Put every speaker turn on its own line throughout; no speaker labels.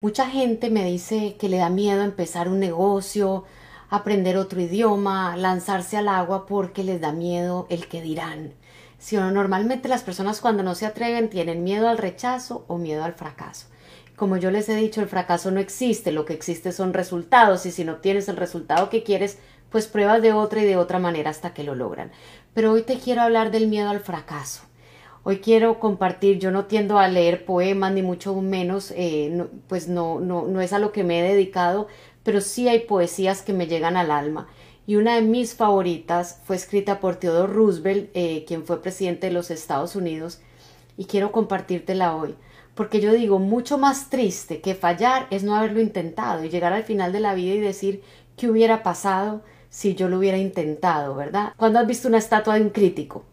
Mucha gente me dice que le da miedo empezar un negocio, aprender otro idioma, lanzarse al agua porque les da miedo el que dirán. Si normalmente las personas cuando no se atreven tienen miedo al rechazo o miedo al fracaso. Como yo les he dicho, el fracaso no existe, lo que existe son resultados y si no tienes el resultado que quieres, pues pruebas de otra y de otra manera hasta que lo logran. Pero hoy te quiero hablar del miedo al fracaso. Hoy quiero compartir, yo no tiendo a leer poemas ni mucho menos, eh, pues no, no, no es a lo que me he dedicado, pero sí hay poesías que me llegan al alma. Y una de mis favoritas fue escrita por Theodore Roosevelt, eh, quien fue presidente de los Estados Unidos, y quiero compartírtela hoy, porque yo digo, mucho más triste que fallar es no haberlo intentado y llegar al final de la vida y decir qué hubiera pasado si yo lo hubiera intentado, ¿verdad? Cuando has visto una estatua de un crítico,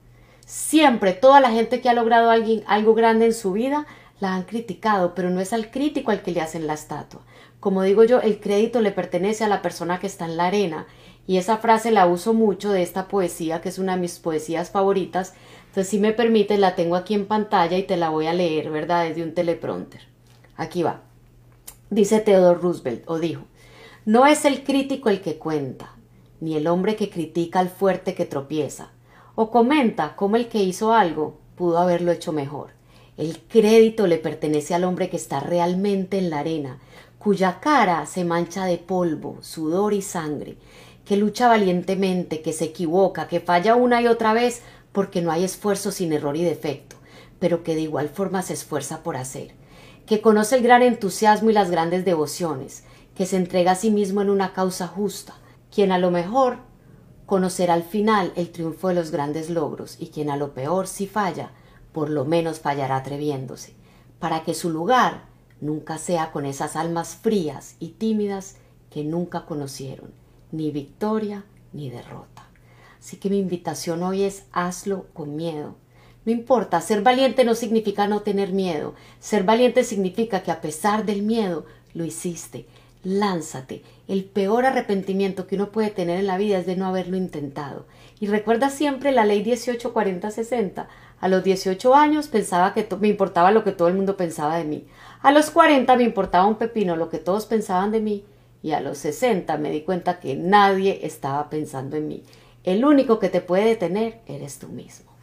Siempre toda la gente que ha logrado alguien, algo grande en su vida la han criticado, pero no es al crítico al que le hacen la estatua. Como digo yo, el crédito le pertenece a la persona que está en la arena. Y esa frase la uso mucho de esta poesía, que es una de mis poesías favoritas. Entonces, si me permites, la tengo aquí en pantalla y te la voy a leer, ¿verdad? Desde un teleprompter. Aquí va. Dice Theodore Roosevelt, o dijo, no es el crítico el que cuenta, ni el hombre que critica al fuerte que tropieza, o comenta cómo el que hizo algo pudo haberlo hecho mejor. El crédito le pertenece al hombre que está realmente en la arena, cuya cara se mancha de polvo, sudor y sangre, que lucha valientemente, que se equivoca, que falla una y otra vez porque no hay esfuerzo sin error y defecto, pero que de igual forma se esfuerza por hacer, que conoce el gran entusiasmo y las grandes devociones, que se entrega a sí mismo en una causa justa, quien a lo mejor conocerá al final el triunfo de los grandes logros y quien a lo peor si falla, por lo menos fallará atreviéndose, para que su lugar nunca sea con esas almas frías y tímidas que nunca conocieron ni victoria ni derrota. Así que mi invitación hoy es hazlo con miedo. No importa, ser valiente no significa no tener miedo. Ser valiente significa que a pesar del miedo lo hiciste, lánzate. El peor arrepentimiento que uno puede tener en la vida es de no haberlo intentado. Y recuerda siempre la ley 1840-60. A los 18 años pensaba que me importaba lo que todo el mundo pensaba de mí. A los 40 me importaba un pepino lo que todos pensaban de mí. Y a los 60 me di cuenta que nadie estaba pensando en mí. El único que te puede detener eres tú mismo.